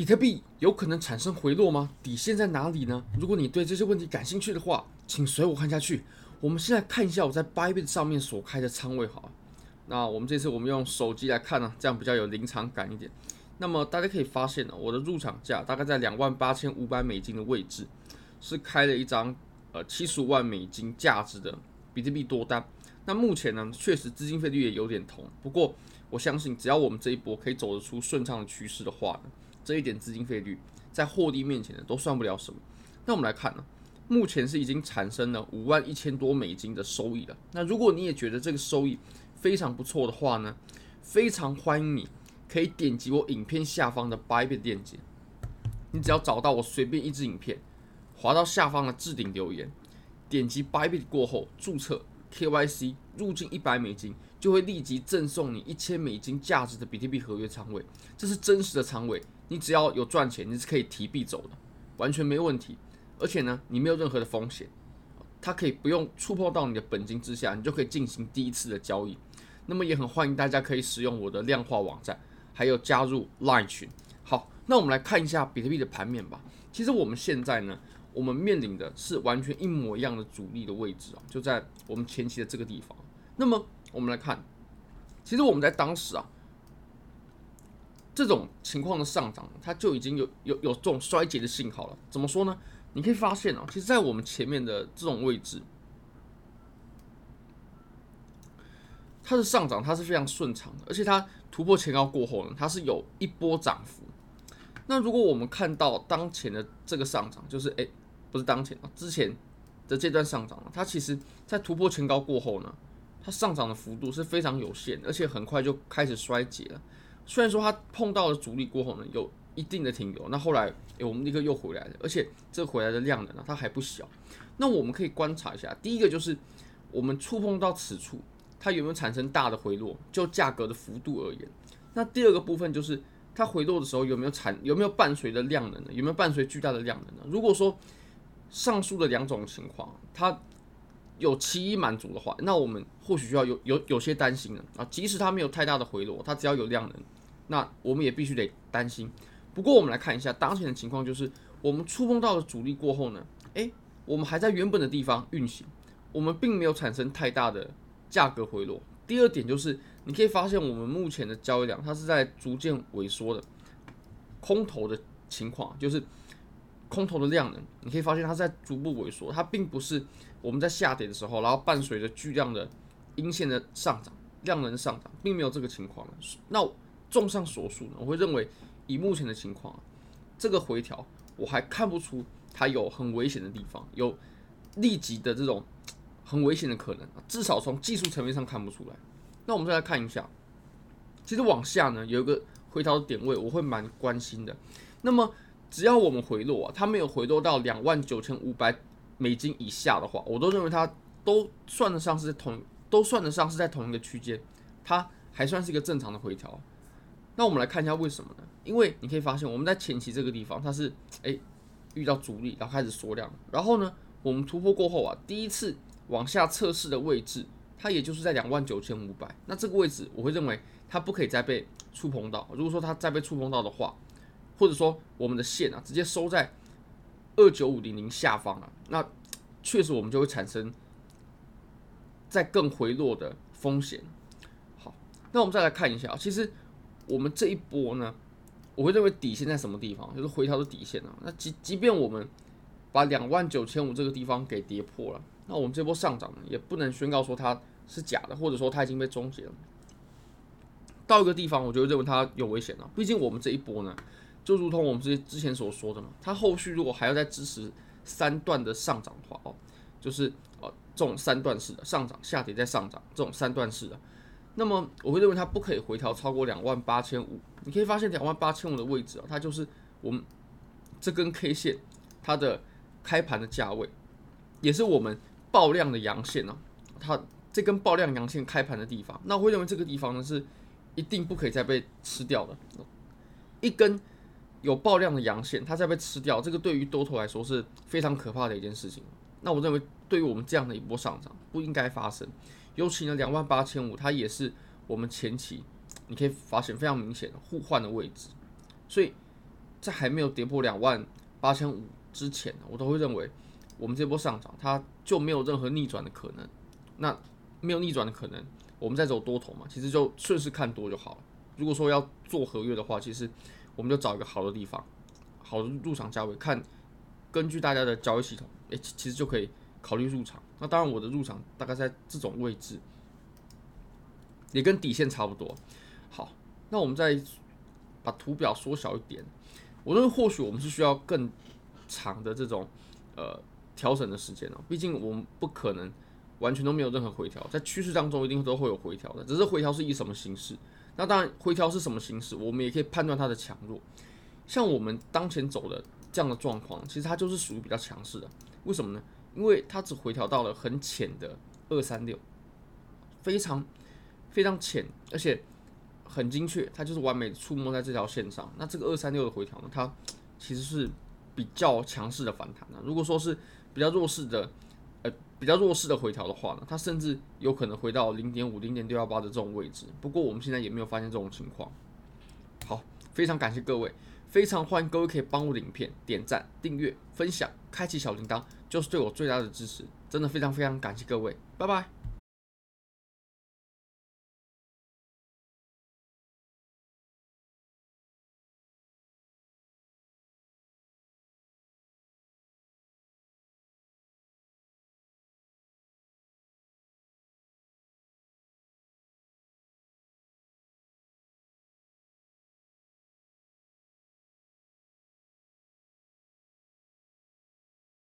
比特币有可能产生回落吗？底线在哪里呢？如果你对这些问题感兴趣的话，请随我看下去。我们现在看一下我在 Bybit 上面所开的仓位，好。那我们这次我们用手机来看呢，这样比较有临场感一点。那么大家可以发现呢，我的入场价大概在两万八千五百美金的位置，是开了一张呃七十五万美金价值的比特币多单。那目前呢，确实资金费率也有点痛，不过我相信只要我们这一波可以走得出顺畅的趋势的话呢，这一点资金费率在获利面前呢都算不了什么。那我们来看呢，目前是已经产生了五万一千多美金的收益了。那如果你也觉得这个收益非常不错的话呢，非常欢迎你。可以点击我影片下方的 Bybit 链接，你只要找到我随便一支影片，滑到下方的置顶留言，点击 Bybit 过后注册 KYC 入金一百美金，就会立即赠送你一千美金价值的比特币合约仓位，这是真实的仓位，你只要有赚钱，你是可以提币走的，完全没问题。而且呢，你没有任何的风险，它可以不用触碰到你的本金之下，你就可以进行第一次的交易。那么也很欢迎大家可以使用我的量化网站。还有加入 Line 群。好，那我们来看一下比特币的盘面吧。其实我们现在呢，我们面临的是完全一模一样的阻力的位置啊，就在我们前期的这个地方。那么我们来看，其实我们在当时啊，这种情况的上涨，它就已经有有有这种衰竭的信号了。怎么说呢？你可以发现啊，其实，在我们前面的这种位置。它的上涨，它是非常顺畅的，而且它突破前高过后呢，它是有一波涨幅。那如果我们看到当前的这个上涨，就是诶，不是当前啊，之前的这段上涨，它其实在突破前高过后呢，它上涨的幅度是非常有限，而且很快就开始衰竭了。虽然说它碰到了阻力过后呢，有一定的停留，那后来诶，我们立刻又回来了，而且这回来的量能呢，它还不小。那我们可以观察一下，第一个就是我们触碰到此处。它有没有产生大的回落？就价格的幅度而言，那第二个部分就是它回落的时候有没有产有没有伴随的量能呢？有没有伴随巨大的量能呢？如果说上述的两种情况它有其一满足的话，那我们或许需要有有有些担心了啊。即使它没有太大的回落，它只要有量能，那我们也必须得担心。不过我们来看一下当前的情况，就是我们触碰到了阻力过后呢，诶，我们还在原本的地方运行，我们并没有产生太大的。价格回落。第二点就是，你可以发现我们目前的交易量，它是在逐渐萎缩的，空头的情况，就是空头的量能，你可以发现它在逐步萎缩，它并不是我们在下跌的时候，然后伴随着巨量的阴线的上涨，量能上涨，并没有这个情况。那综上所述呢，我会认为以目前的情况，这个回调我还看不出它有很危险的地方，有立即的这种。很危险的可能，至少从技术层面上看不出来。那我们再来看一下，其实往下呢有一个回调的点位，我会蛮关心的。那么只要我们回落啊，它没有回落到两万九千五百美金以下的话，我都认为它都算得上是同，都算得上是在同一个区间，它还算是一个正常的回调。那我们来看一下为什么呢？因为你可以发现我们在前期这个地方，它是诶遇到阻力，然后开始缩量，然后呢我们突破过后啊，第一次。往下测试的位置，它也就是在两万九千五百。那这个位置，我会认为它不可以再被触碰到。如果说它再被触碰到的话，或者说我们的线啊直接收在二九五零零下方啊，那确实我们就会产生再更回落的风险。好，那我们再来看一下，其实我们这一波呢，我会认为底线在什么地方？就是回调的底线啊。那即即便我们把两万九千五这个地方给跌破了。那我们这波上涨呢，也不能宣告说它是假的，或者说它已经被终结了。到一个地方，我就认为它有危险了。毕竟我们这一波呢，就如同我们之之前所说的嘛，它后续如果还要再支持三段的上涨的话，哦，就是呃这种三段式的上涨、下跌再上涨这种三段式的，那么我会认为它不可以回调超过两万八千五。你可以发现两万八千五的位置啊，它就是我们这根 K 线它的开盘的价位，也是我们。爆量的阳线呢、啊，它这根爆量阳线开盘的地方，那我会认为这个地方呢是一定不可以再被吃掉的。一根有爆量的阳线，它再被吃掉，这个对于多头来说是非常可怕的一件事情。那我认为对于我们这样的一波上涨不应该发生，尤其呢两万八千五，它也是我们前期你可以发现非常明显的互换的位置，所以在还没有跌破两万八千五之前，我都会认为我们这波上涨它就没有任何逆转的可能。那没有逆转的可能，我们再走多头嘛，其实就顺势看多就好了。如果说要做合约的话，其实我们就找一个好的地方，好的入场价位，看根据大家的交易系统，诶，其实就可以考虑入场。那当然，我的入场大概在这种位置，也跟底线差不多。好，那我们再把图表缩小一点。我认为或许我们是需要更长的这种呃调整的时间哦，毕竟我们不可能完全都没有任何回调，在趋势当中一定都会有回调的，只是回调是以什么形式。那当然，回调是什么形式，我们也可以判断它的强弱。像我们当前走的这样的状况，其实它就是属于比较强势的。为什么呢？因为它只回调到了很浅的二三六，非常非常浅，而且很精确，它就是完美触摸在这条线上。那这个二三六的回调呢，它其实是比较强势的反弹的。如果说是比较弱势的，呃，比较弱势的回调的话呢，它甚至有可能回到零点五、零点六幺八的这种位置。不过我们现在也没有发现这种情况。好，非常感谢各位。非常欢迎各位可以帮我的影片点赞、订阅、分享、开启小铃铛，就是对我最大的支持。真的非常非常感谢各位，拜拜。